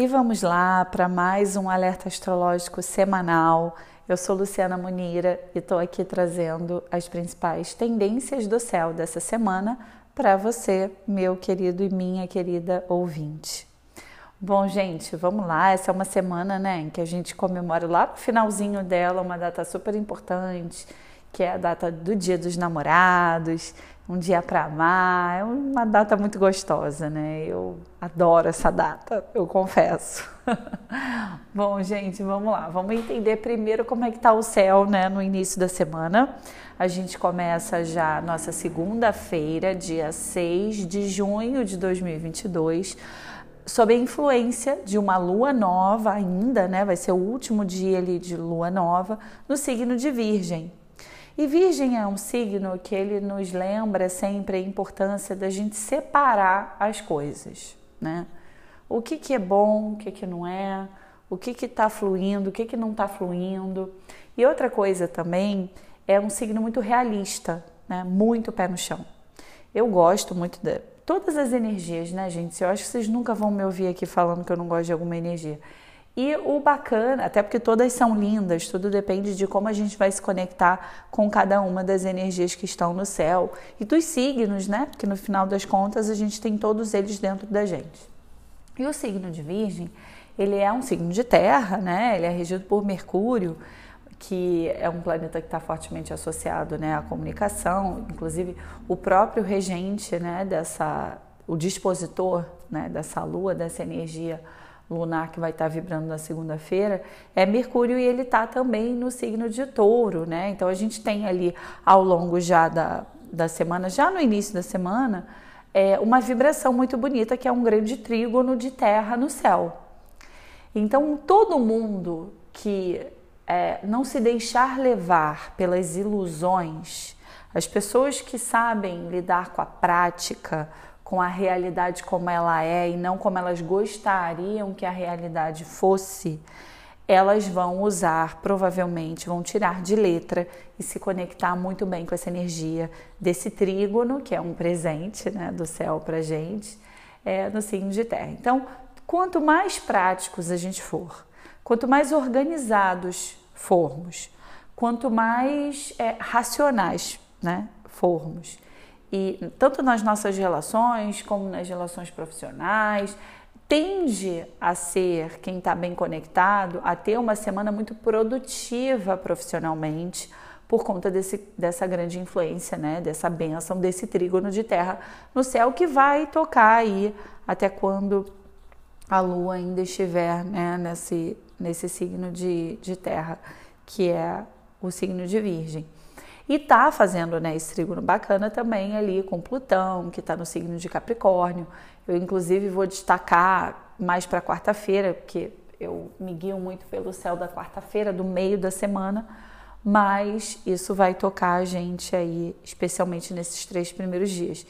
E vamos lá para mais um alerta astrológico semanal. Eu sou Luciana Munira e estou aqui trazendo as principais tendências do céu dessa semana para você, meu querido e minha querida ouvinte. Bom, gente, vamos lá. Essa é uma semana, né, em que a gente comemora lá no finalzinho dela uma data super importante, que é a data do Dia dos Namorados um dia para amar, é uma data muito gostosa, né? Eu adoro essa data, eu confesso. Bom, gente, vamos lá. Vamos entender primeiro como é que tá o céu, né, no início da semana. A gente começa já nossa segunda-feira, dia 6 de junho de 2022, sob a influência de uma lua nova ainda, né? Vai ser o último dia ali de lua nova no signo de Virgem. E Virgem é um signo que ele nos lembra sempre a importância da gente separar as coisas, né? O que, que é bom, o que, que não é, o que está fluindo, o que, que não está fluindo. E outra coisa também é um signo muito realista, né? muito pé no chão. Eu gosto muito de todas as energias, né, gente? Eu acho que vocês nunca vão me ouvir aqui falando que eu não gosto de alguma energia. E o bacana, até porque todas são lindas, tudo depende de como a gente vai se conectar com cada uma das energias que estão no céu e dos signos, né? Porque no final das contas a gente tem todos eles dentro da gente. E o signo de Virgem, ele é um signo de terra, né? Ele é regido por Mercúrio, que é um planeta que está fortemente associado né, à comunicação, inclusive o próprio regente né, dessa, o dispositor né, dessa lua, dessa energia lunar que vai estar vibrando na segunda-feira é Mercúrio e ele está também no signo de Touro, né? Então a gente tem ali ao longo já da, da semana, já no início da semana, é, uma vibração muito bonita que é um grande trígono de terra no céu. Então todo mundo que é, não se deixar levar pelas ilusões, as pessoas que sabem lidar com a prática, com a realidade como ela é e não como elas gostariam que a realidade fosse, elas vão usar, provavelmente, vão tirar de letra e se conectar muito bem com essa energia desse trígono, que é um presente né, do céu para gente, é, no signo de terra. Então, quanto mais práticos a gente for, quanto mais organizados formos, quanto mais é, racionais né, formos, e tanto nas nossas relações como nas relações profissionais, tende a ser quem está bem conectado a ter uma semana muito produtiva profissionalmente por conta desse, dessa grande influência, né, dessa benção, desse trígono de terra no céu que vai tocar aí até quando a lua ainda estiver né, nesse, nesse signo de, de terra, que é o signo de Virgem. E tá fazendo né, esse trígono bacana também ali com Plutão, que está no signo de Capricórnio. Eu, inclusive, vou destacar mais para quarta-feira, porque eu me guio muito pelo céu da quarta-feira, do meio da semana, mas isso vai tocar a gente aí, especialmente nesses três primeiros dias.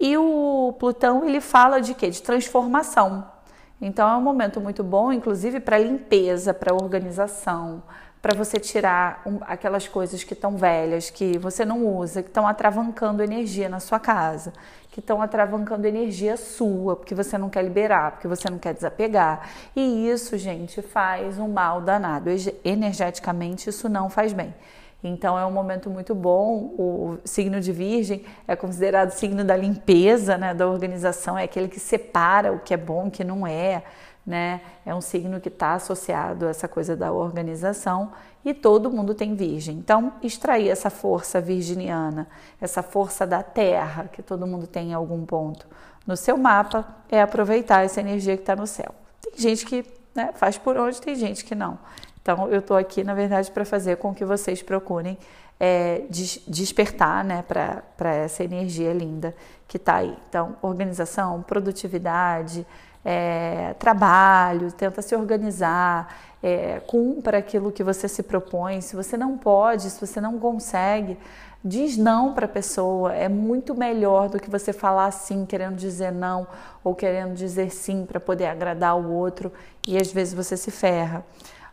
E o Plutão, ele fala de quê? De transformação. Então é um momento muito bom, inclusive para limpeza, para organização, para você tirar um, aquelas coisas que estão velhas, que você não usa, que estão atravancando energia na sua casa, que estão atravancando energia sua, porque você não quer liberar, porque você não quer desapegar. E isso, gente, faz um mal danado. Energeticamente, isso não faz bem. Então é um momento muito bom. O signo de Virgem é considerado signo da limpeza, né, da organização, é aquele que separa o que é bom, o que não é né? É um signo que está associado a essa coisa da organização e todo mundo tem virgem. Então, extrair essa força virginiana, essa força da terra que todo mundo tem em algum ponto no seu mapa, é aproveitar essa energia que está no céu. Tem gente que né, faz por onde, tem gente que não. Então, eu estou aqui, na verdade, para fazer com que vocês procurem é, des despertar né, para essa energia linda que está aí. Então, organização, produtividade, é, trabalho, tenta se organizar, é, cumpra aquilo que você se propõe. Se você não pode, se você não consegue, diz não para a pessoa. É muito melhor do que você falar sim, querendo dizer não, ou querendo dizer sim para poder agradar o outro e às vezes você se ferra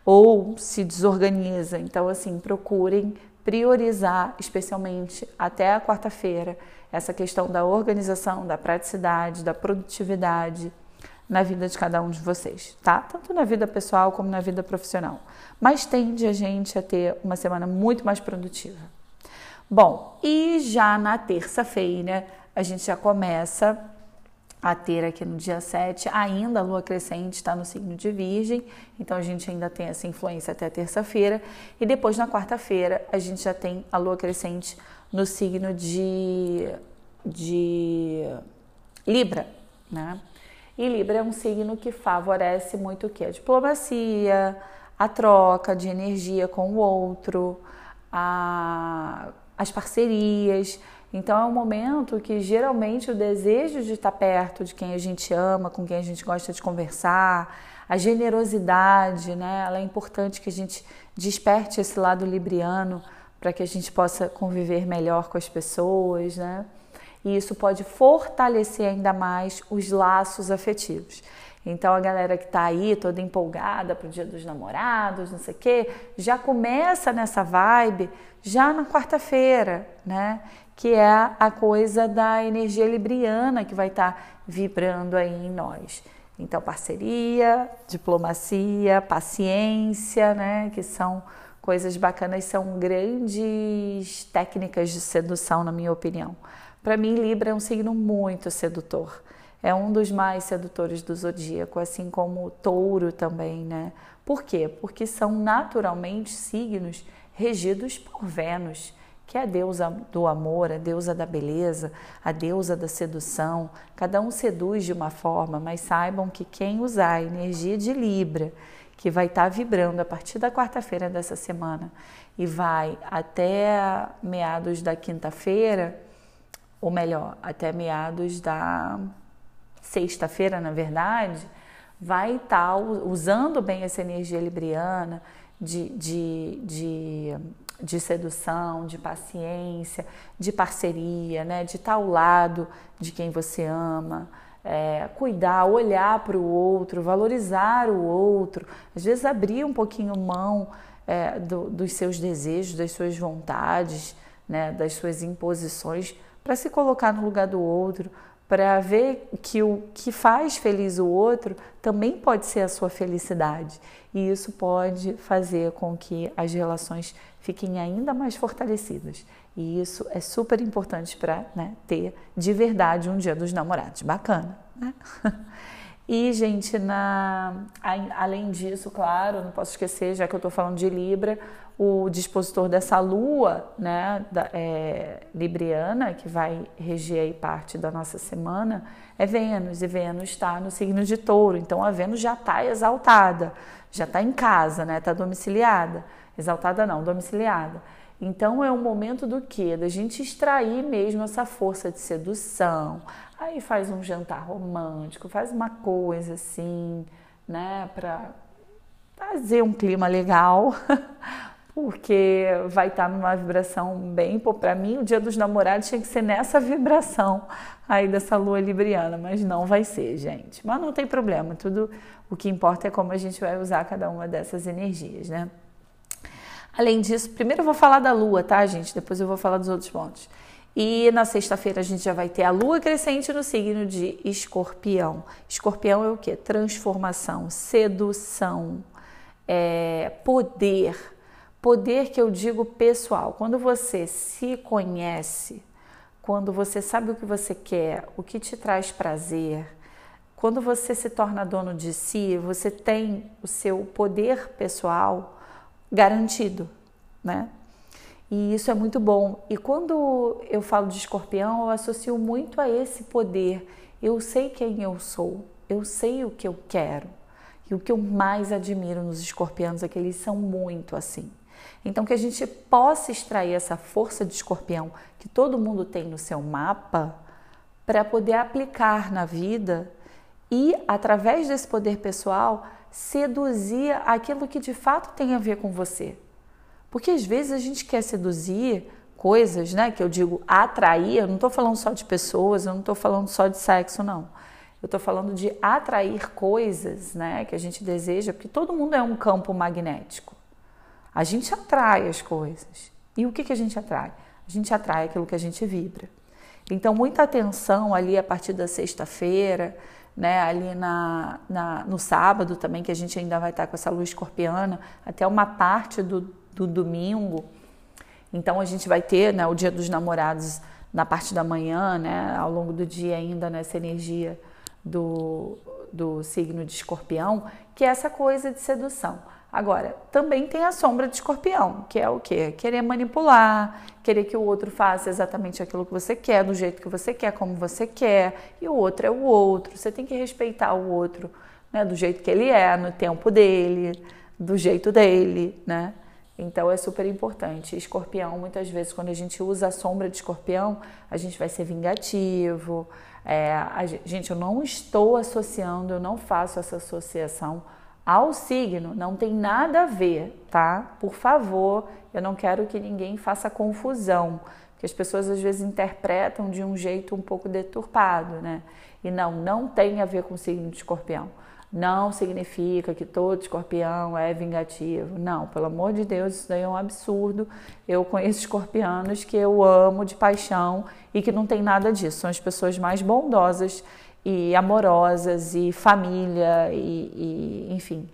ou se desorganiza. Então, assim, procurem priorizar, especialmente até a quarta-feira, essa questão da organização, da praticidade, da produtividade na vida de cada um de vocês, tá? Tanto na vida pessoal como na vida profissional. Mas tende a gente a ter uma semana muito mais produtiva. Bom, e já na terça-feira a gente já começa a ter aqui no dia 7, ainda a lua crescente está no signo de Virgem, então a gente ainda tem essa influência até terça-feira, e depois na quarta-feira a gente já tem a lua crescente no signo de, de Libra, né? E Libra é um signo que favorece muito o que? A diplomacia, a troca de energia com o outro, a, as parcerias. Então é um momento que geralmente o desejo de estar perto de quem a gente ama, com quem a gente gosta de conversar, a generosidade, né? Ela é importante que a gente desperte esse lado libriano para que a gente possa conviver melhor com as pessoas, né? E isso pode fortalecer ainda mais os laços afetivos. Então a galera que está aí toda empolgada para o Dia dos Namorados, não sei o quê, já começa nessa vibe já na quarta-feira, né? Que é a coisa da energia libriana que vai estar tá vibrando aí em nós. Então, parceria, diplomacia, paciência, né? Que são coisas bacanas, são grandes técnicas de sedução, na minha opinião. Para mim, Libra é um signo muito sedutor. É um dos mais sedutores do zodíaco, assim como o touro também, né? Por quê? Porque são naturalmente signos regidos por Vênus, que é a deusa do amor, a deusa da beleza, a deusa da sedução. Cada um seduz de uma forma, mas saibam que quem usar a energia de Libra, que vai estar tá vibrando a partir da quarta-feira dessa semana e vai até meados da quinta-feira, ou melhor, até meados da sexta-feira, na verdade, vai estar tá usando bem essa energia libriana de, de, de, de sedução, de paciência, de parceria, né? de estar ao lado de quem você ama. É, cuidar, olhar para o outro, valorizar o outro, às vezes abrir um pouquinho mão é, do, dos seus desejos, das suas vontades, né, das suas imposições, para se colocar no lugar do outro, para ver que o que faz feliz o outro também pode ser a sua felicidade. E isso pode fazer com que as relações fiquem ainda mais fortalecidas. E isso é super importante para né, ter de verdade um dia dos namorados. Bacana, né? E, gente, na, além disso, claro, não posso esquecer, já que eu estou falando de Libra, o dispositor dessa lua, né, da, é, libriana, que vai reger aí parte da nossa semana, é Vênus, e Vênus está no signo de touro, então a Vênus já está exaltada, já está em casa, né, está domiciliada, exaltada não, domiciliada. Então é um momento do que? Da gente extrair mesmo essa força de sedução. Aí faz um jantar romântico, faz uma coisa assim, né, para fazer um clima legal, porque vai estar numa vibração bem, pô, para mim o Dia dos Namorados tinha que ser nessa vibração aí dessa lua libriana, mas não vai ser, gente. Mas não tem problema, tudo o que importa é como a gente vai usar cada uma dessas energias, né? Além disso, primeiro eu vou falar da lua, tá, gente? Depois eu vou falar dos outros pontos. E na sexta-feira a gente já vai ter a lua crescente no signo de Escorpião. Escorpião é o que? Transformação, sedução, é, poder. Poder que eu digo pessoal. Quando você se conhece, quando você sabe o que você quer, o que te traz prazer, quando você se torna dono de si, você tem o seu poder pessoal garantido, né? E isso é muito bom. E quando eu falo de escorpião, eu associo muito a esse poder. Eu sei quem eu sou, eu sei o que eu quero. E o que eu mais admiro nos escorpianos é que eles são muito assim. Então, que a gente possa extrair essa força de escorpião que todo mundo tem no seu mapa para poder aplicar na vida e, através desse poder pessoal, seduzir aquilo que de fato tem a ver com você. Porque às vezes a gente quer seduzir coisas, né? Que eu digo atrair, eu não estou falando só de pessoas, eu não estou falando só de sexo, não. Eu estou falando de atrair coisas, né? Que a gente deseja, porque todo mundo é um campo magnético. A gente atrai as coisas. E o que, que a gente atrai? A gente atrai aquilo que a gente vibra. Então, muita atenção ali a partir da sexta-feira, né, ali na, na, no sábado também, que a gente ainda vai estar com essa luz escorpiana, até uma parte do, do domingo. Então a gente vai ter né, o dia dos namorados na parte da manhã, né, ao longo do dia ainda nessa energia do, do signo de escorpião, que é essa coisa de sedução. Agora, também tem a sombra de escorpião, que é o quê? Querer manipular, querer que o outro faça exatamente aquilo que você quer, do jeito que você quer, como você quer, e o outro é o outro. Você tem que respeitar o outro, né, do jeito que ele é, no tempo dele, do jeito dele, né? Então é super importante. Escorpião, muitas vezes, quando a gente usa a sombra de escorpião, a gente vai ser vingativo. É, a, gente, eu não estou associando, eu não faço essa associação ao signo, não tem nada a ver, tá? Por favor, eu não quero que ninguém faça confusão, porque as pessoas às vezes interpretam de um jeito um pouco deturpado, né? E não, não tem a ver com o signo de escorpião. Não significa que todo escorpião é vingativo. Não, pelo amor de Deus, isso daí é um absurdo. Eu conheço escorpianos que eu amo de paixão e que não tem nada disso. São as pessoas mais bondosas e amorosas e família e, e enfim,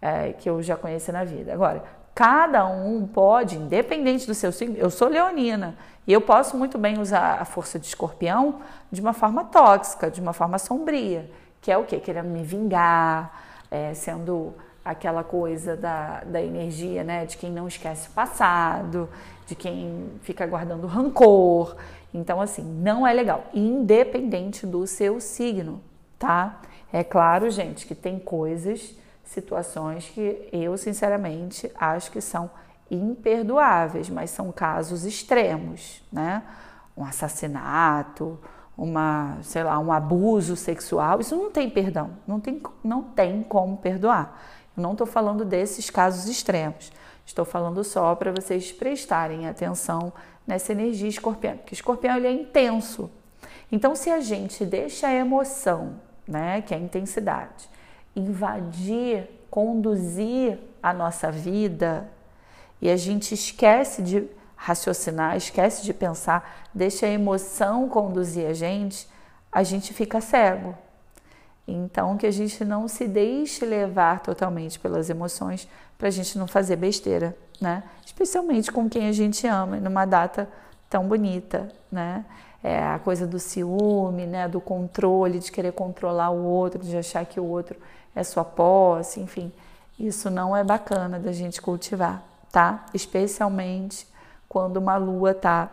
é, que eu já conheci na vida. Agora, cada um pode, independente do seu signo, eu sou leonina e eu posso muito bem usar a força de escorpião de uma forma tóxica, de uma forma sombria que é o quê? Querendo me vingar, é, sendo aquela coisa da, da energia, né? De quem não esquece o passado, de quem fica guardando rancor. Então, assim, não é legal, independente do seu signo, tá? É claro, gente, que tem coisas, situações que eu, sinceramente, acho que são imperdoáveis, mas são casos extremos, né? Um assassinato, uma, sei lá, um abuso sexual, isso não tem perdão, não tem, não tem como perdoar. Não estou falando desses casos extremos, estou falando só para vocês prestarem atenção nessa energia escorpião, porque escorpião ele é intenso. Então, se a gente deixa a emoção, né, que é a intensidade, invadir, conduzir a nossa vida e a gente esquece de raciocinar, esquece de pensar, deixa a emoção conduzir a gente, a gente fica cego. Então, que a gente não se deixe levar totalmente pelas emoções para a gente não fazer besteira, né? Especialmente com quem a gente ama, numa data tão bonita, né? É a coisa do ciúme, né? Do controle, de querer controlar o outro, de achar que o outro é sua posse, enfim. Isso não é bacana da gente cultivar, tá? Especialmente quando uma lua está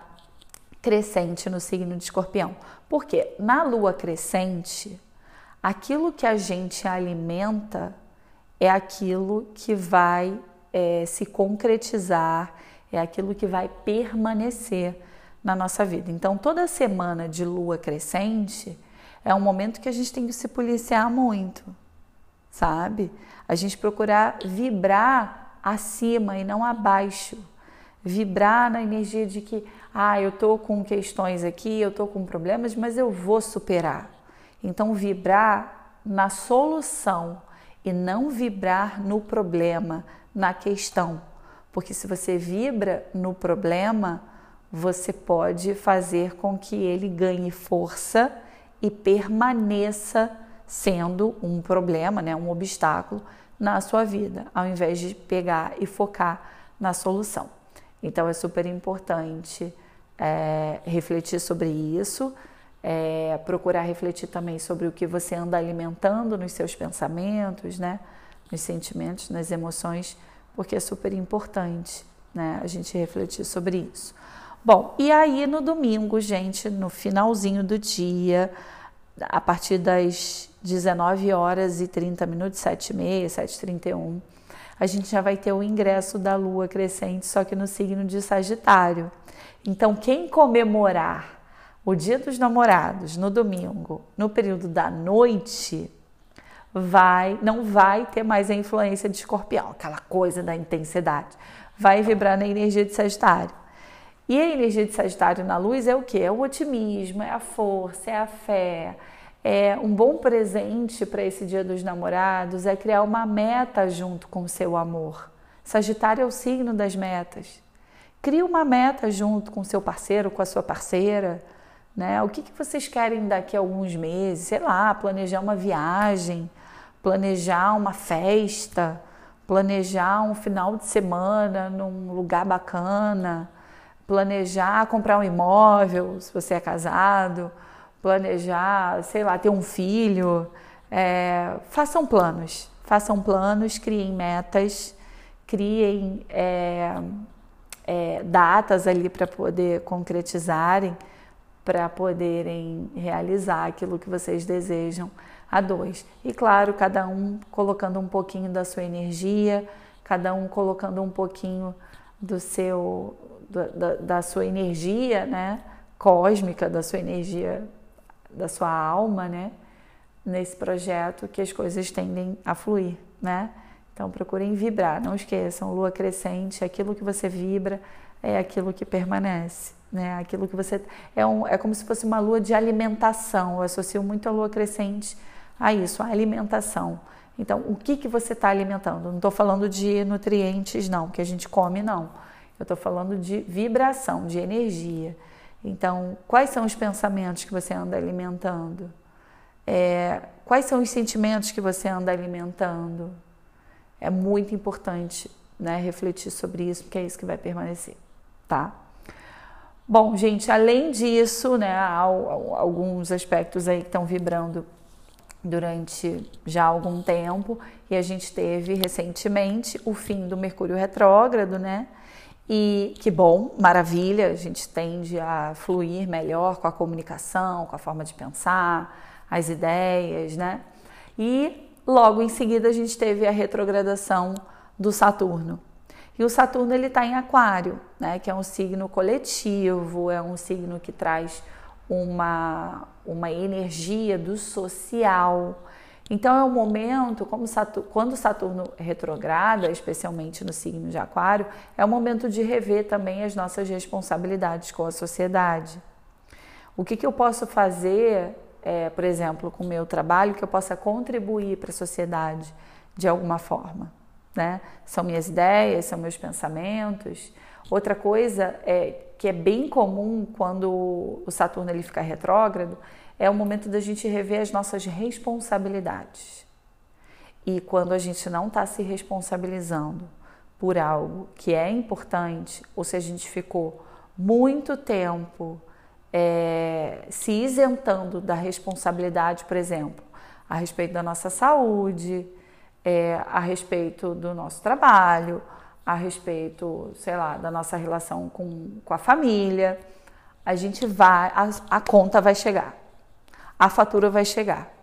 crescente no signo de escorpião. Porque na lua crescente, aquilo que a gente alimenta é aquilo que vai é, se concretizar, é aquilo que vai permanecer na nossa vida. Então, toda semana de lua crescente é um momento que a gente tem que se policiar muito, sabe? A gente procurar vibrar acima e não abaixo vibrar na energia de que, ah, eu estou com questões aqui, eu estou com problemas, mas eu vou superar. Então, vibrar na solução e não vibrar no problema, na questão. Porque se você vibra no problema, você pode fazer com que ele ganhe força e permaneça sendo um problema, né, um obstáculo na sua vida, ao invés de pegar e focar na solução. Então é super importante é, refletir sobre isso, é, procurar refletir também sobre o que você anda alimentando nos seus pensamentos, né? nos sentimentos, nas emoções, porque é super importante né? a gente refletir sobre isso. Bom, e aí no domingo, gente, no finalzinho do dia, a partir das 19 horas e 30 minutos, 7 e meia, 7h31, a gente já vai ter o ingresso da lua crescente, só que no signo de Sagitário. Então, quem comemorar o Dia dos Namorados no domingo, no período da noite, vai, não vai ter mais a influência de Escorpião, aquela coisa da intensidade. Vai vibrar na energia de Sagitário. E a energia de Sagitário na luz é o que? É o otimismo, é a força, é a fé, é, um bom presente para esse Dia dos Namorados é criar uma meta junto com o seu amor. Sagitário é o signo das metas. Crie uma meta junto com seu parceiro, com a sua parceira, né? O que, que vocês querem daqui a alguns meses? Sei lá, planejar uma viagem, planejar uma festa, planejar um final de semana num lugar bacana, planejar comprar um imóvel, se você é casado, planejar, sei lá, ter um filho. É, façam planos, façam planos, criem metas, criem é, é, datas ali para poder concretizarem para poderem realizar aquilo que vocês desejam a dois. E claro, cada um colocando um pouquinho da sua energia, cada um colocando um pouquinho do seu da, da sua energia, né, cósmica, da sua energia, da sua alma, né, nesse projeto que as coisas tendem a fluir, né? Então procurem vibrar, não esqueçam, lua crescente, aquilo que você vibra é aquilo que permanece né? Aquilo que você é, um, é como se fosse uma lua de alimentação. Eu associo muito a lua crescente a isso, a alimentação. Então, o que que você está alimentando? Não estou falando de nutrientes, não, que a gente come, não. Eu estou falando de vibração, de energia. Então, quais são os pensamentos que você anda alimentando? É, quais são os sentimentos que você anda alimentando? É muito importante né, refletir sobre isso, porque é isso que vai permanecer, tá? Bom, gente, além disso, né, há alguns aspectos aí que estão vibrando durante já algum tempo e a gente teve recentemente o fim do Mercúrio retrógrado, né? E que bom, maravilha, a gente tende a fluir melhor com a comunicação, com a forma de pensar, as ideias, né? E logo em seguida a gente teve a retrogradação do Saturno. E o Saturno ele está em Aquário, né? Que é um signo coletivo, é um signo que traz uma, uma energia do social. Então é um momento, como Saturno, quando Saturno retrograda, especialmente no signo de Aquário, é um momento de rever também as nossas responsabilidades com a sociedade. O que, que eu posso fazer, é, por exemplo, com o meu trabalho, que eu possa contribuir para a sociedade de alguma forma? Né? São minhas ideias, são meus pensamentos. Outra coisa é que é bem comum quando o Saturno ele fica retrógrado, é o momento da gente rever as nossas responsabilidades. E quando a gente não está se responsabilizando por algo que é importante, ou se a gente ficou muito tempo é, se isentando da responsabilidade, por exemplo, a respeito da nossa saúde, é, a respeito do nosso trabalho, a respeito, sei lá, da nossa relação com, com a família, a gente vai, a, a conta vai chegar, a fatura vai chegar.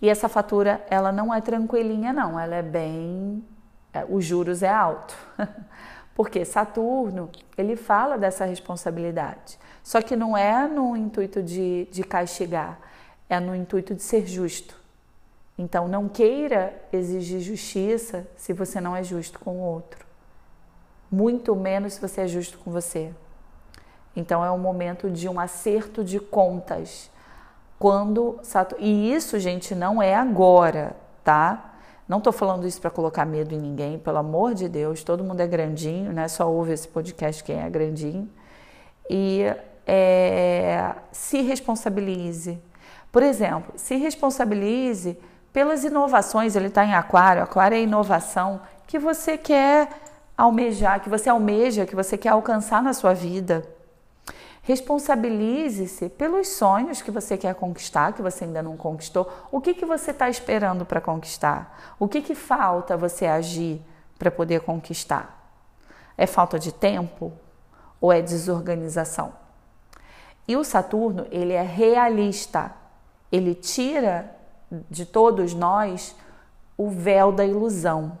E essa fatura, ela não é tranquilinha, não, ela é bem. É, os juros é alto. Porque Saturno, ele fala dessa responsabilidade. Só que não é no intuito de, de castigar, é no intuito de ser justo. Então, não queira exigir justiça se você não é justo com o outro, muito menos se você é justo com você. Então, é um momento de um acerto de contas. Quando e isso, gente, não é agora, tá? Não estou falando isso para colocar medo em ninguém, pelo amor de Deus, todo mundo é grandinho, né? Só ouve esse podcast quem é grandinho. E é, se responsabilize. Por exemplo, se responsabilize pelas inovações, ele está em aquário, aquário é inovação, que você quer almejar, que você almeja, que você quer alcançar na sua vida. Responsabilize-se pelos sonhos que você quer conquistar, que você ainda não conquistou. O que, que você está esperando para conquistar? O que, que falta você agir para poder conquistar? É falta de tempo ou é desorganização? E o Saturno, ele é realista. Ele tira de todos nós o véu da ilusão,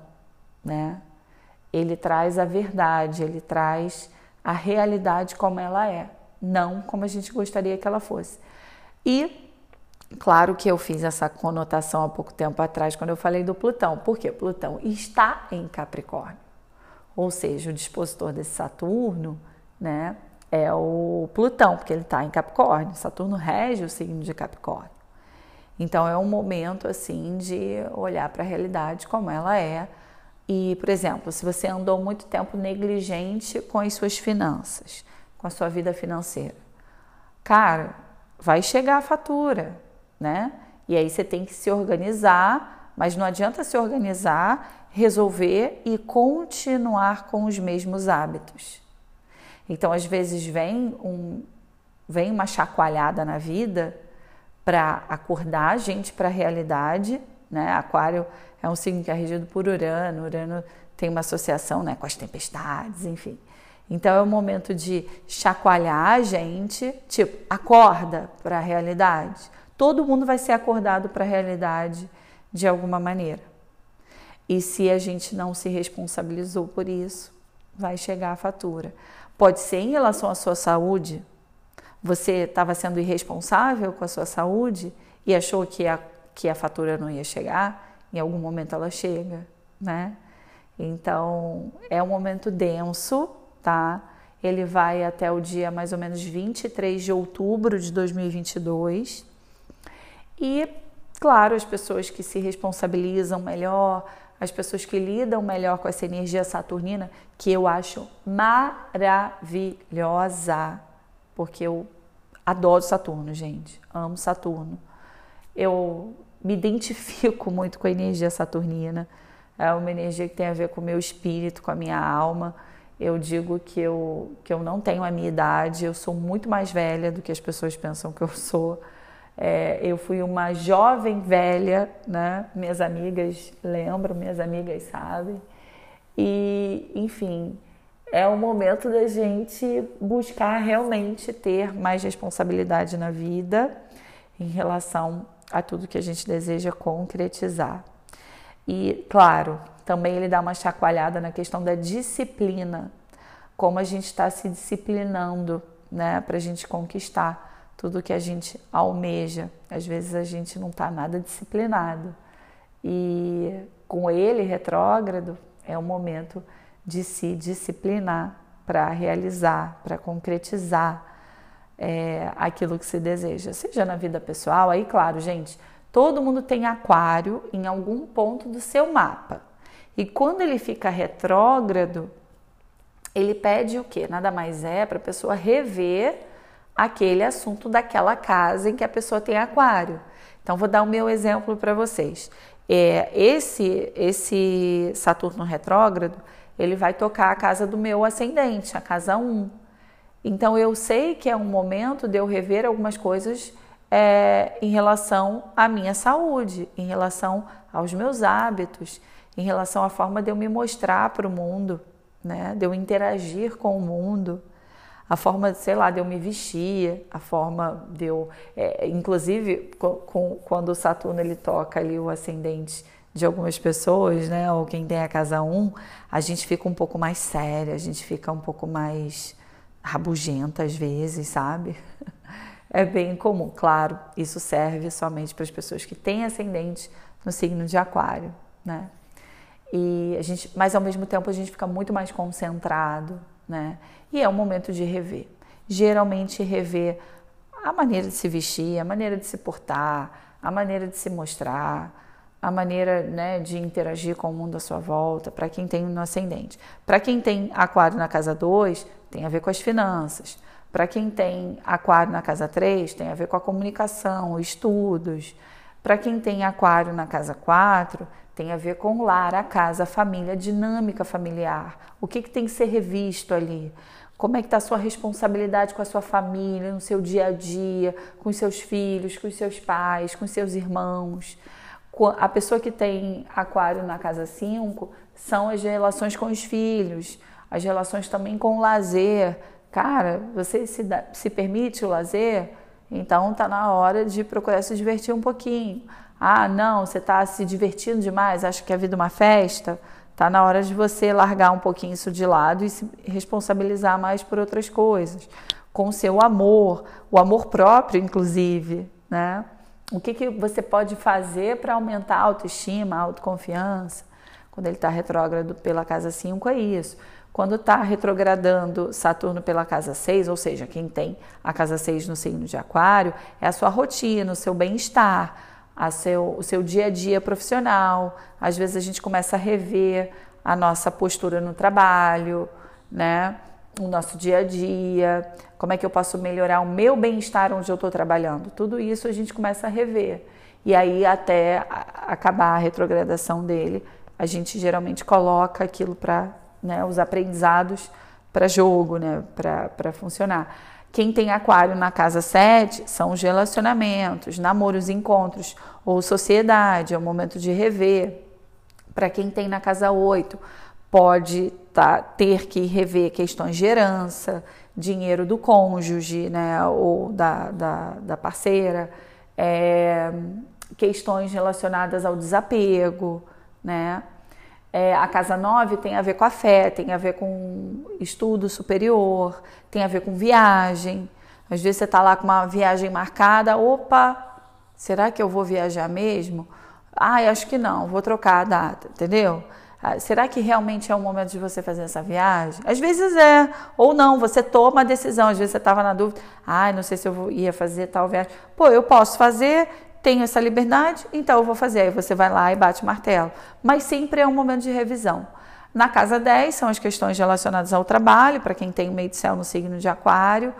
né? Ele traz a verdade, ele traz a realidade como ela é, não como a gente gostaria que ela fosse. E claro que eu fiz essa conotação há pouco tempo atrás quando eu falei do Plutão, porque Plutão está em Capricórnio. Ou seja, o dispositor desse Saturno, né, é o Plutão, porque ele está em Capricórnio. Saturno rege o signo de Capricórnio. Então é um momento assim de olhar para a realidade como ela é. E, por exemplo, se você andou muito tempo negligente com as suas finanças, com a sua vida financeira, cara, vai chegar a fatura, né? E aí você tem que se organizar, mas não adianta se organizar, resolver e continuar com os mesmos hábitos. Então, às vezes vem um vem uma chacoalhada na vida para acordar a gente para a realidade, né? Aquário é um signo que é regido por Urano, Urano tem uma associação, né, com as tempestades, enfim. Então é o momento de chacoalhar a gente, tipo, acorda para a realidade. Todo mundo vai ser acordado para a realidade de alguma maneira. E se a gente não se responsabilizou por isso, vai chegar a fatura. Pode ser em relação à sua saúde. Você estava sendo irresponsável com a sua saúde e achou que a, que a fatura não ia chegar. Em algum momento ela chega, né? Então é um momento denso, tá? Ele vai até o dia mais ou menos 23 de outubro de 2022. E, claro, as pessoas que se responsabilizam melhor, as pessoas que lidam melhor com essa energia saturnina, que eu acho maravilhosa, porque eu adoro Saturno, gente, amo Saturno. Eu me identifico muito com a energia saturnina, é uma energia que tem a ver com o meu espírito, com a minha alma. Eu digo que eu, que eu não tenho a minha idade, eu sou muito mais velha do que as pessoas pensam que eu sou. É, eu fui uma jovem velha, né? Minhas amigas lembram, minhas amigas sabem. E, enfim, é o momento da gente buscar realmente ter mais responsabilidade na vida em relação a tudo que a gente deseja concretizar. E, claro, também ele dá uma chacoalhada na questão da disciplina, como a gente está se disciplinando, né, para a gente conquistar tudo que a gente almeja. Às vezes a gente não está nada disciplinado. E com ele retrógrado, é o momento de se disciplinar para realizar, para concretizar é, aquilo que se deseja, seja na vida pessoal. Aí, claro, gente, todo mundo tem aquário em algum ponto do seu mapa. E quando ele fica retrógrado, ele pede o quê? Nada mais é para a pessoa rever aquele assunto daquela casa em que a pessoa tem aquário. Então, vou dar o meu exemplo para vocês. É, esse, esse Saturno retrógrado, ele vai tocar a casa do meu ascendente, a casa 1. Então, eu sei que é um momento de eu rever algumas coisas é, em relação à minha saúde, em relação aos meus hábitos, em relação à forma de eu me mostrar para o mundo, né? de eu interagir com o mundo a forma, sei lá, de eu me vestir, a forma de eu, é, inclusive, com, com, quando o Saturno ele toca ali o ascendente de algumas pessoas, né, ou quem tem a casa 1, a gente fica um pouco mais séria, a gente fica um pouco mais rabugenta às vezes, sabe? É bem comum, claro, isso serve somente para as pessoas que têm ascendente no signo de Aquário, né? E a gente, mas ao mesmo tempo a gente fica muito mais concentrado, né? E é um momento de rever. Geralmente rever a maneira de se vestir, a maneira de se portar, a maneira de se mostrar, a maneira né, de interagir com o mundo à sua volta, para quem tem no ascendente. Para quem tem aquário na casa 2, tem a ver com as finanças. Para quem tem aquário na casa 3, tem a ver com a comunicação, estudos. Para quem tem aquário na casa 4, tem a ver com o lar, a casa, a família, a dinâmica familiar. O que, que tem que ser revisto ali? Como é que está a sua responsabilidade com a sua família, no seu dia a dia, com os seus filhos, com os seus pais, com os seus irmãos? A pessoa que tem aquário na casa 5 são as relações com os filhos, as relações também com o lazer. Cara, você se, dá, se permite o lazer? Então tá na hora de procurar se divertir um pouquinho. Ah, não, você está se divertindo demais, acha que a vida é uma festa? Tá na hora de você largar um pouquinho isso de lado e se responsabilizar mais por outras coisas, com o seu amor, o amor próprio, inclusive, né? O que, que você pode fazer para aumentar a autoestima, a autoconfiança? Quando ele está retrógrado pela casa 5, é isso. Quando está retrogradando Saturno pela casa 6, ou seja, quem tem a casa 6 no signo de Aquário, é a sua rotina, o seu bem-estar seu, o seu dia a dia profissional. Às vezes a gente começa a rever a nossa postura no trabalho, né? o nosso dia a dia, como é que eu posso melhorar o meu bem-estar onde eu estou trabalhando. Tudo isso a gente começa a rever. E aí, até acabar a retrogradação dele, a gente geralmente coloca aquilo para né, os aprendizados para jogo, né, para funcionar. Quem tem aquário na casa 7 são os relacionamentos, namoros, encontros ou sociedade, é o momento de rever. Para quem tem na casa 8, pode tá, ter que rever questões de herança, dinheiro do cônjuge né, ou da, da, da parceira, é, questões relacionadas ao desapego, né? É, a casa 9 tem a ver com a fé, tem a ver com estudo superior, tem a ver com viagem. Às vezes você está lá com uma viagem marcada, opa, será que eu vou viajar mesmo? Ah, acho que não, vou trocar a data, entendeu? Ah, será que realmente é o momento de você fazer essa viagem? Às vezes é, ou não, você toma a decisão, às vezes você estava na dúvida, ah, não sei se eu ia fazer tal viagem. Pô, eu posso fazer, tenho essa liberdade, então eu vou fazer. Aí você vai lá e bate o martelo. Mas sempre é um momento de revisão. Na casa 10 são as questões relacionadas ao trabalho, para quem tem o meio de céu no signo de Aquário.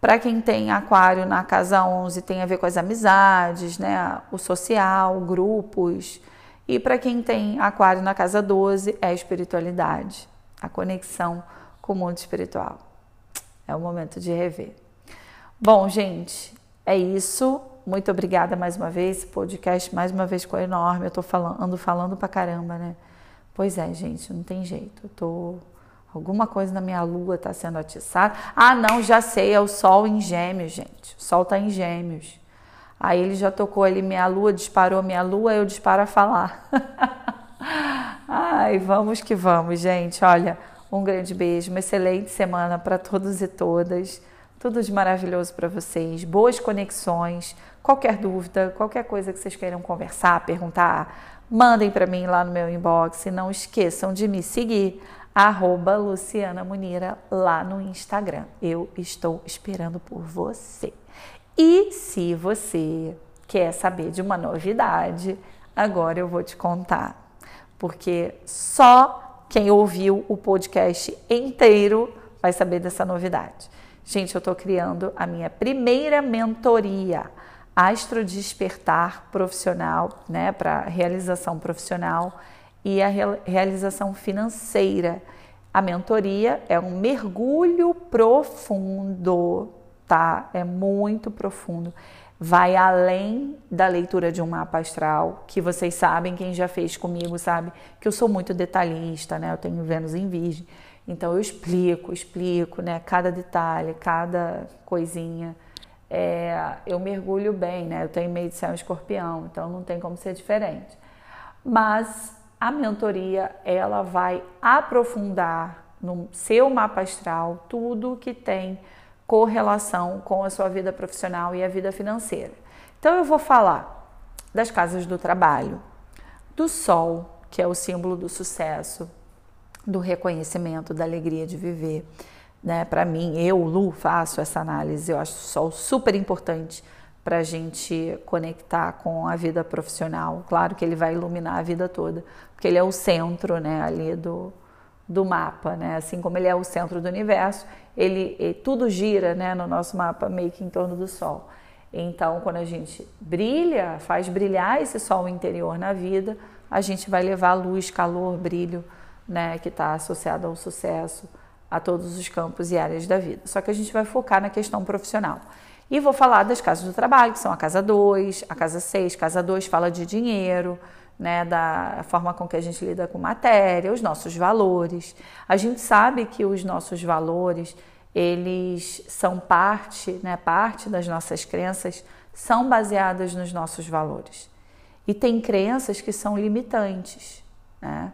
Para quem tem Aquário na casa 11, tem a ver com as amizades, né? o social, grupos. E para quem tem Aquário na casa 12, é a espiritualidade, a conexão com o mundo espiritual. É o momento de rever. Bom, gente, é isso. Muito obrigada mais uma vez. Esse podcast mais uma vez ficou enorme. Eu tô falando, ando falando pra caramba, né? Pois é, gente, não tem jeito. Eu tô alguma coisa na minha lua tá sendo atiçada. Ah, não, já sei, é o sol em Gêmeos, gente. O sol tá em Gêmeos. Aí ele já tocou ali minha lua, disparou minha lua, eu disparo a falar. Ai, vamos que vamos, gente. Olha, um grande beijo, uma excelente semana para todos e todas. Tudo de maravilhoso para vocês, boas conexões. Qualquer dúvida, qualquer coisa que vocês queiram conversar, perguntar, mandem para mim lá no meu inbox. E não esqueçam de me seguir, arroba Luciana Munira, lá no Instagram. Eu estou esperando por você. E se você quer saber de uma novidade, agora eu vou te contar. Porque só quem ouviu o podcast inteiro vai saber dessa novidade. Gente, eu estou criando a minha primeira mentoria, Astro Despertar Profissional, né, para realização profissional e a realização financeira. A mentoria é um mergulho profundo, tá? É muito profundo. Vai além da leitura de um mapa astral, que vocês sabem, quem já fez comigo sabe que eu sou muito detalhista, né? Eu tenho Vênus em Virgem. Então eu explico, explico, né? Cada detalhe, cada coisinha. É, eu mergulho bem, né? Eu tenho meio de céu escorpião, então não tem como ser diferente. Mas a mentoria, ela vai aprofundar no seu mapa astral tudo que tem correlação com a sua vida profissional e a vida financeira. Então eu vou falar das casas do trabalho, do sol, que é o símbolo do sucesso, do reconhecimento, da alegria de viver. Né? Para mim, eu, Lu, faço essa análise. Eu acho o sol super importante para a gente conectar com a vida profissional. Claro que ele vai iluminar a vida toda, porque ele é o centro né, ali do, do mapa, né? Assim como ele é o centro do universo, ele, ele, tudo gira, né, no nosso mapa meio que em torno do Sol. Então, quando a gente brilha, faz brilhar esse Sol interior na vida, a gente vai levar luz, calor, brilho né, que está associado ao sucesso a todos os campos e áreas da vida. Só que a gente vai focar na questão profissional. E vou falar das casas do trabalho, que são a casa 2, a casa 6. Casa 2 fala de dinheiro, né, da forma com que a gente lida com matéria, os nossos valores. A gente sabe que os nossos valores, eles são parte, né, parte das nossas crenças são baseadas nos nossos valores. E tem crenças que são limitantes, né?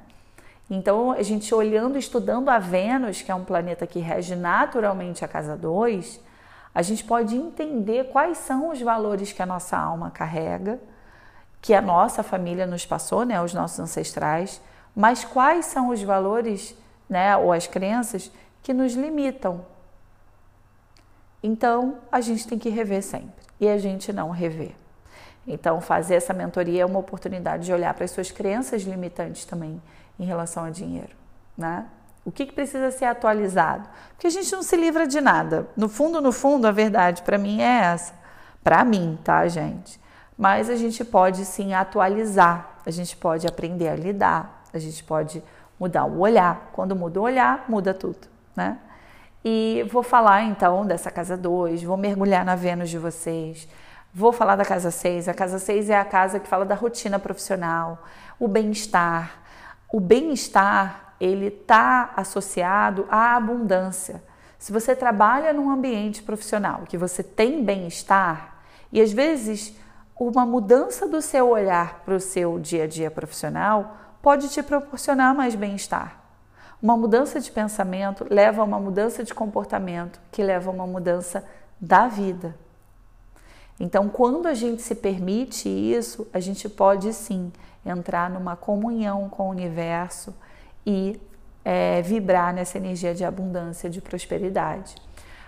Então, a gente olhando, estudando a Vênus, que é um planeta que rege naturalmente a casa 2, a gente pode entender quais são os valores que a nossa alma carrega, que a nossa família nos passou, né, os nossos ancestrais, mas quais são os valores, né, ou as crenças que nos limitam. Então, a gente tem que rever sempre e a gente não rever. Então, fazer essa mentoria é uma oportunidade de olhar para as suas crenças limitantes também em relação a dinheiro, né? O que, que precisa ser atualizado? Porque a gente não se livra de nada. No fundo, no fundo, a verdade para mim é essa. Para mim, tá, gente? Mas a gente pode sim atualizar, a gente pode aprender a lidar, a gente pode mudar o olhar. Quando muda o olhar, muda tudo, né? E vou falar então dessa casa 2, vou mergulhar na Vênus de vocês. Vou falar da casa 6. A casa 6 é a casa que fala da rotina profissional, o bem-estar. O bem-estar, ele está associado à abundância. Se você trabalha num ambiente profissional que você tem bem-estar, e às vezes uma mudança do seu olhar para o seu dia a dia profissional pode te proporcionar mais bem-estar. Uma mudança de pensamento leva a uma mudança de comportamento, que leva a uma mudança da vida. Então, quando a gente se permite isso, a gente pode sim entrar numa comunhão com o universo e é, vibrar nessa energia de abundância, de prosperidade.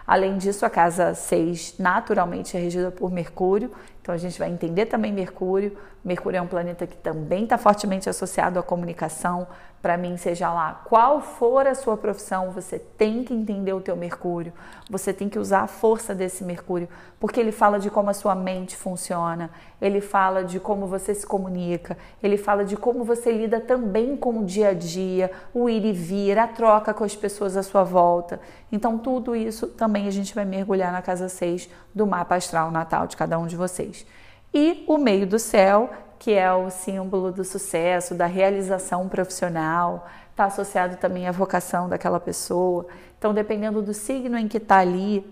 Além disso, a casa 6 naturalmente é regida por Mercúrio, então a gente vai entender também Mercúrio. Mercúrio é um planeta que também está fortemente associado à comunicação. Para mim, seja lá qual for a sua profissão, você tem que entender o teu Mercúrio. Você tem que usar a força desse Mercúrio, porque ele fala de como a sua mente funciona, ele fala de como você se comunica, ele fala de como você lida também com o dia a dia, o ir e vir, a troca com as pessoas à sua volta. Então, tudo isso também a gente vai mergulhar na casa 6 do mapa astral natal de cada um de vocês. E o meio do céu, que é o símbolo do sucesso, da realização profissional, está associado também à vocação daquela pessoa. Então, dependendo do signo em que está ali,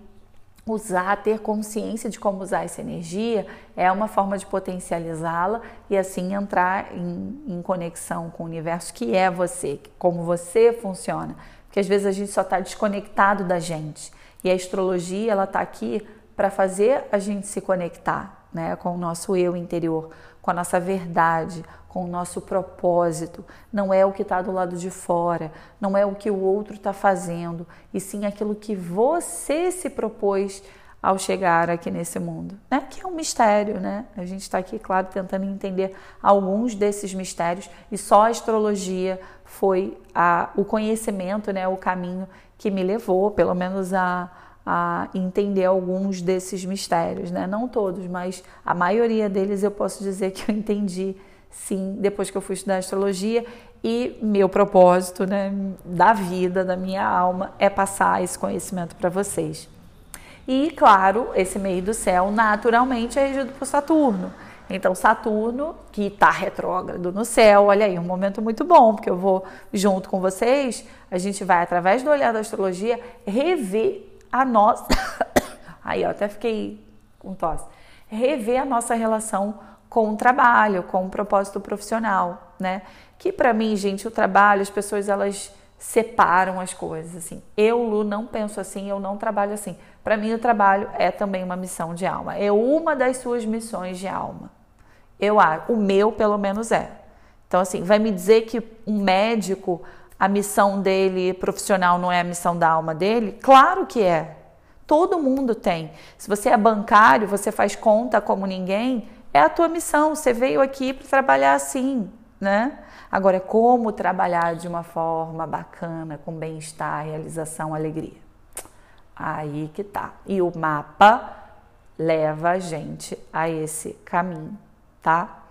usar, ter consciência de como usar essa energia é uma forma de potencializá-la e assim entrar em, em, conexão com o universo que é você, como você funciona. Porque às vezes a gente só está desconectado da gente e a astrologia ela está aqui para fazer a gente se conectar né, com o nosso eu interior, com a nossa verdade, com o nosso propósito. Não é o que está do lado de fora, não é o que o outro está fazendo, e sim aquilo que você se propôs ao chegar aqui nesse mundo, né? Que é um mistério, né? A gente está aqui, claro, tentando entender alguns desses mistérios e só a astrologia foi a, o conhecimento, né? O caminho que me levou, pelo menos a a entender alguns desses mistérios, né? Não todos, mas a maioria deles eu posso dizer que eu entendi sim depois que eu fui estudar astrologia e meu propósito, né, da vida, da minha alma é passar esse conhecimento para vocês. E claro, esse meio do céu naturalmente é regido por Saturno. Então, Saturno, que está retrógrado no céu, olha aí, um momento muito bom, porque eu vou junto com vocês, a gente vai, através do olhar da astrologia, rever a nossa. Aí, eu até fiquei com tosse. Rever a nossa relação com o trabalho, com o propósito profissional, né? Que para mim, gente, o trabalho, as pessoas elas separam as coisas assim. Eu, Lu, não penso assim, eu não trabalho assim. Para mim, o trabalho é também uma missão de alma. É uma das suas missões de alma. Eu acho, o meu pelo menos é. Então, assim, vai me dizer que um médico a missão dele profissional não é a missão da alma dele? Claro que é. Todo mundo tem. Se você é bancário, você faz conta como ninguém, é a tua missão. Você veio aqui para trabalhar assim, né? Agora, como trabalhar de uma forma bacana, com bem-estar, realização, alegria? Aí que tá. E o mapa leva a gente a esse caminho, tá?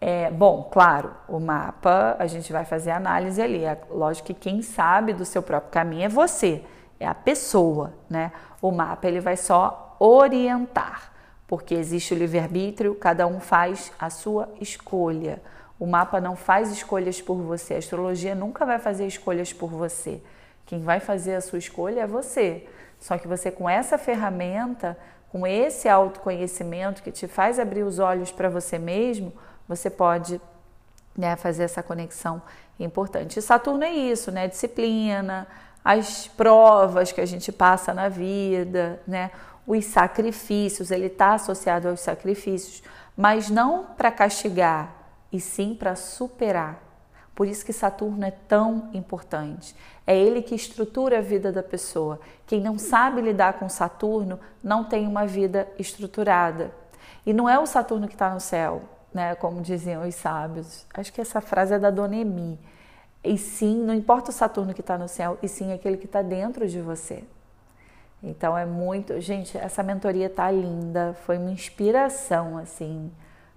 É, bom, claro, o mapa a gente vai fazer análise ali. É, lógico que quem sabe do seu próprio caminho é você, é a pessoa, né? O mapa ele vai só orientar, porque existe o livre-arbítrio, cada um faz a sua escolha. O mapa não faz escolhas por você, a astrologia nunca vai fazer escolhas por você. Quem vai fazer a sua escolha é você. Só que você, com essa ferramenta, com esse autoconhecimento que te faz abrir os olhos para você mesmo, você pode né, fazer essa conexão importante. E Saturno é isso, né? Disciplina, as provas que a gente passa na vida, né? Os sacrifícios, ele está associado aos sacrifícios, mas não para castigar, e sim para superar. Por isso que Saturno é tão importante. É ele que estrutura a vida da pessoa. Quem não sabe lidar com Saturno não tem uma vida estruturada. E não é o Saturno que está no céu, né, como diziam os sábios. Acho que essa frase é da Dona Emi. E sim, não importa o Saturno que está no céu, e sim aquele que está dentro de você. Então é muito. Gente, essa mentoria tá linda, foi uma inspiração, assim,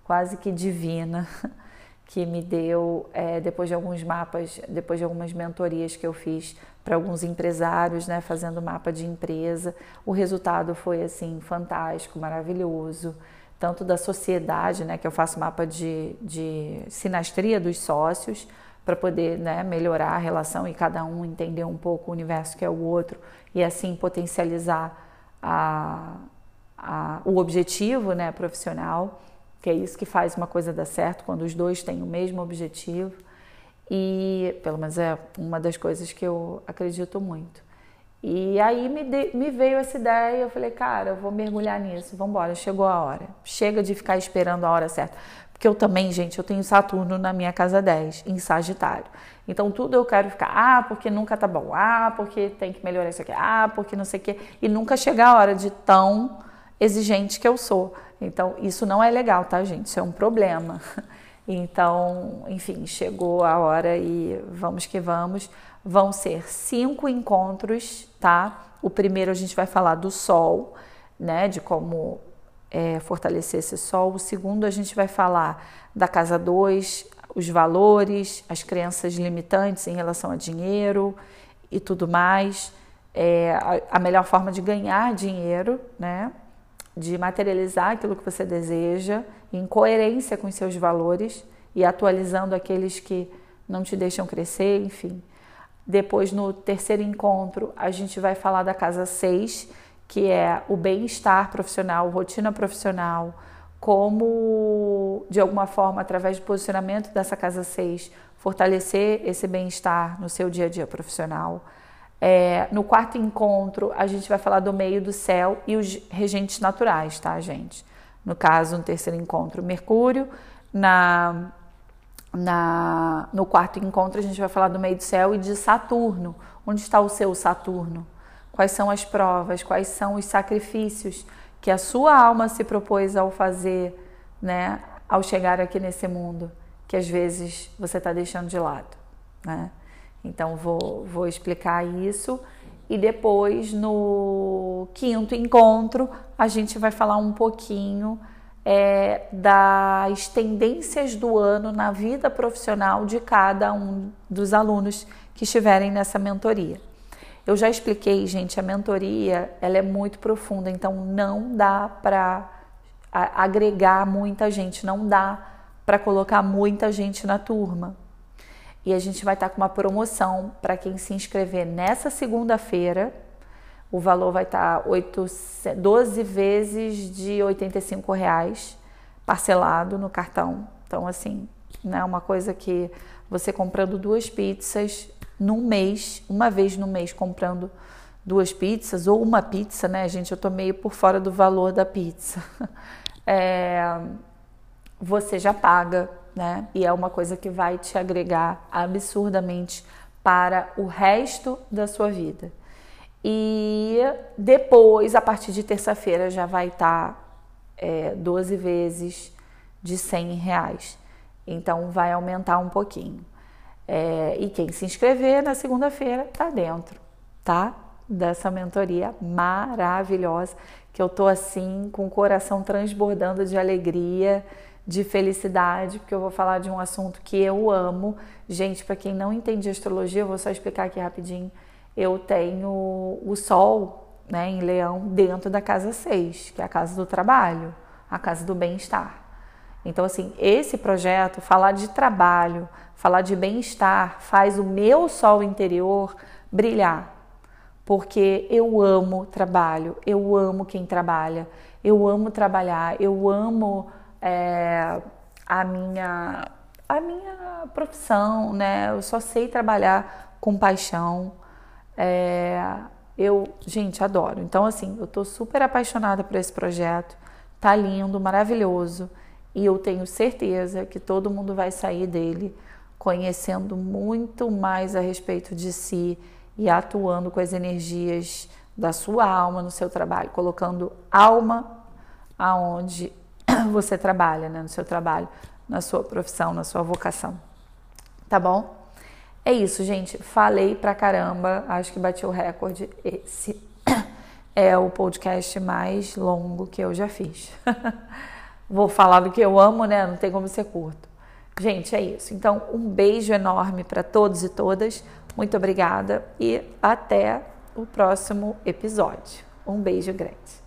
quase que divina, que me deu é, depois de alguns mapas, depois de algumas mentorias que eu fiz para alguns empresários, né, fazendo mapa de empresa. O resultado foi, assim, fantástico, maravilhoso. Tanto da sociedade, né, que eu faço mapa de, de sinastria dos sócios, para poder né, melhorar a relação e cada um entender um pouco o universo que é o outro e assim potencializar a, a, o objetivo né, profissional, que é isso que faz uma coisa dar certo, quando os dois têm o mesmo objetivo. E pelo menos é uma das coisas que eu acredito muito. E aí me, de, me veio essa ideia e eu falei, cara, eu vou mergulhar nisso, vamos embora, chegou a hora. Chega de ficar esperando a hora certa. Porque eu também, gente, eu tenho Saturno na minha casa 10, em Sagitário. Então tudo eu quero ficar, ah, porque nunca tá bom, ah, porque tem que melhorar isso aqui, ah, porque não sei o quê. E nunca chegar a hora de tão exigente que eu sou. Então isso não é legal, tá, gente? Isso é um problema. Então, enfim, chegou a hora e vamos que vamos. Vão ser cinco encontros, tá? O primeiro a gente vai falar do Sol, né? De como é, fortalecer esse sol. O segundo, a gente vai falar da casa 2, os valores, as crenças limitantes em relação a dinheiro e tudo mais. É, a, melhor forma de ganhar dinheiro, né? de materializar aquilo que você deseja, em coerência com os seus valores e atualizando aqueles que não te deixam crescer, enfim. Depois, no terceiro encontro, a gente vai falar da casa 6, que é o bem-estar profissional, rotina profissional, como de alguma forma, através do posicionamento dessa casa 6, fortalecer esse bem-estar no seu dia a dia profissional. É, no quarto encontro, a gente vai falar do meio do céu e os regentes naturais, tá, gente? No caso, no terceiro encontro, Mercúrio. Na, na, no quarto encontro, a gente vai falar do meio do céu e de Saturno. Onde está o seu Saturno? quais são as provas, quais são os sacrifícios que a sua alma se propôs ao fazer, né, ao chegar aqui nesse mundo, que às vezes você está deixando de lado, né? Então vou, vou explicar isso e depois no quinto encontro a gente vai falar um pouquinho é, das tendências do ano na vida profissional de cada um dos alunos que estiverem nessa mentoria. Eu já expliquei, gente, a mentoria ela é muito profunda, então não dá para agregar muita gente, não dá para colocar muita gente na turma. E a gente vai estar tá com uma promoção para quem se inscrever nessa segunda-feira. O valor vai estar tá 12 vezes de R$ reais parcelado no cartão. Então, assim, não é uma coisa que você comprando duas pizzas num mês, uma vez no mês comprando duas pizzas ou uma pizza, né, gente? Eu tô meio por fora do valor da pizza. É, você já paga, né? E é uma coisa que vai te agregar absurdamente para o resto da sua vida. E depois, a partir de terça-feira, já vai estar tá, é, 12 vezes de 100 reais. Então, vai aumentar um pouquinho. É, e quem se inscrever na segunda-feira está dentro, tá? Dessa mentoria maravilhosa, que eu tô assim com o coração transbordando de alegria, de felicidade, porque eu vou falar de um assunto que eu amo. Gente, para quem não entende astrologia, eu vou só explicar aqui rapidinho. Eu tenho o Sol né, em Leão dentro da casa 6, que é a casa do trabalho, a casa do bem-estar. Então, assim, esse projeto, falar de trabalho, falar de bem-estar, faz o meu sol interior brilhar. Porque eu amo trabalho, eu amo quem trabalha, eu amo trabalhar, eu amo é, a, minha, a minha profissão, né? Eu só sei trabalhar com paixão. É, eu, gente, adoro. Então, assim, eu tô super apaixonada por esse projeto. Tá lindo, maravilhoso. E eu tenho certeza que todo mundo vai sair dele conhecendo muito mais a respeito de si e atuando com as energias da sua alma no seu trabalho, colocando alma aonde você trabalha, né, no seu trabalho, na sua profissão, na sua vocação. Tá bom? É isso, gente. Falei pra caramba. Acho que bati o recorde. Esse é o podcast mais longo que eu já fiz. Vou falar do que eu amo, né? Não tem como ser curto. Gente, é isso. Então, um beijo enorme para todos e todas. Muito obrigada e até o próximo episódio. Um beijo grande.